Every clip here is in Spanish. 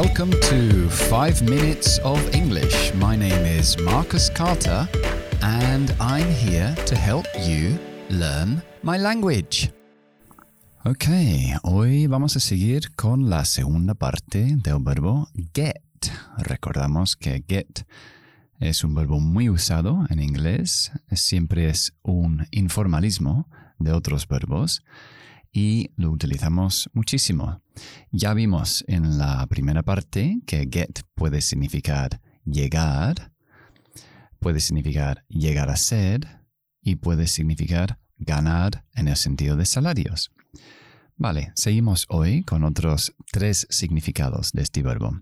Welcome to 5 Minutes of English. My name is Marcus Carter and I'm here to help you learn my language. Ok, hoy vamos a seguir con la segunda parte del verbo get. Recordamos que get es un verbo muy usado en inglés, siempre es un informalismo de otros verbos y lo utilizamos muchísimo. Ya vimos en la primera parte que get puede significar llegar, puede significar llegar a ser y puede significar ganar en el sentido de salarios. Vale, seguimos hoy con otros tres significados de este verbo.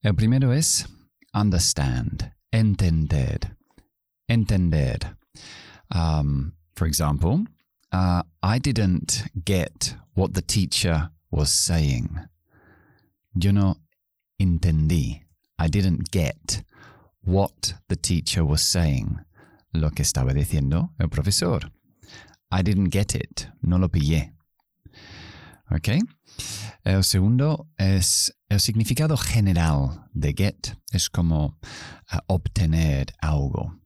El primero es understand, entender, entender. Um, for example, uh, I didn't get what the teacher was saying. Yo no entendí. I didn't get what the teacher was saying. Lo que estaba diciendo el profesor. I didn't get it. No lo pillé. ¿Ok? El segundo es el significado general de get. Es como uh, obtener algo.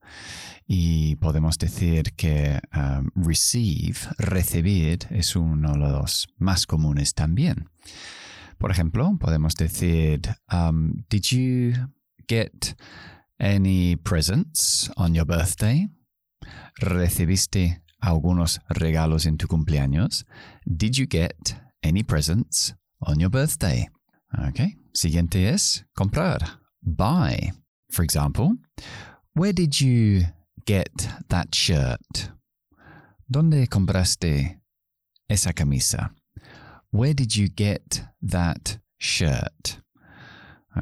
Y podemos decir que um, receive, recibir, es uno de los más comunes también. Por ejemplo, podemos decir, um, Did you get any presents on your birthday? ¿Recibiste algunos regalos en tu cumpleaños? Did you get any presents on your birthday? Okay. Siguiente es comprar. Buy. For example, where did you get that shirt? ¿Dónde compraste esa camisa? Where did you get that shirt?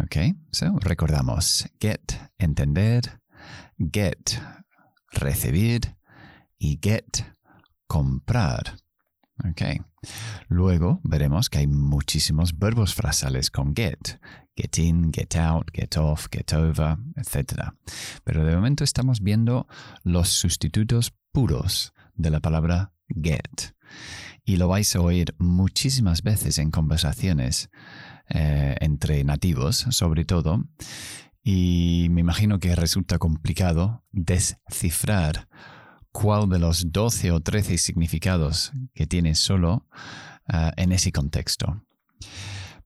Okay, so recordamos get, entender, get, recibir y get, comprar. Okay. Luego veremos que hay muchísimos verbos frasales con get. Get in, get out, get off, get over, etc. Pero de momento estamos viendo los sustitutos puros de la palabra get. Y lo vais a oír muchísimas veces en conversaciones eh, entre nativos, sobre todo. Y me imagino que resulta complicado descifrar cuál de los 12 o 13 significados que tiene solo uh, en ese contexto.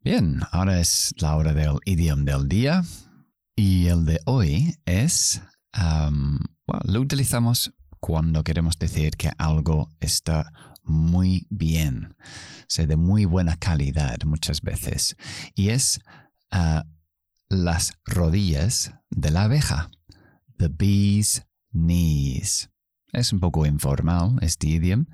Bien, ahora es la hora del idioma del día y el de hoy es, lo utilizamos cuando queremos decir que algo está muy bien, o de muy buena calidad muchas veces, y es uh, las rodillas de la abeja, the bee's knees. Es un poco informal este idioma,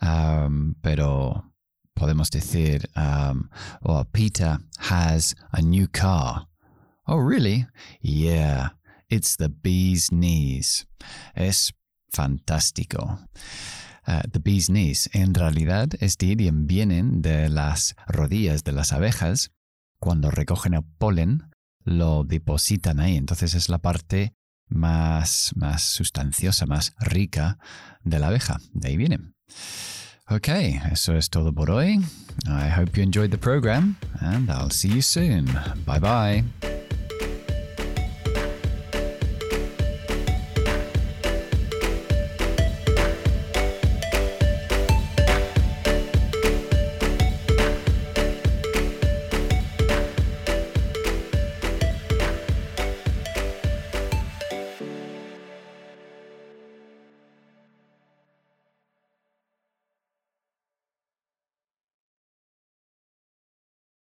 um, pero podemos decir, um, oh, Peter has a new car. Oh, really? Yeah, it's the bee's knees. Es fantástico. Uh, the bee's knees. En realidad, este idioma viene de las rodillas de las abejas. Cuando recogen el polen, lo depositan ahí. Entonces es la parte más, más sustanciosa, más rica de la abeja. De ahí viene. Ok, eso es todo por hoy. I hope you enjoyed the program and I'll see you soon. Bye bye.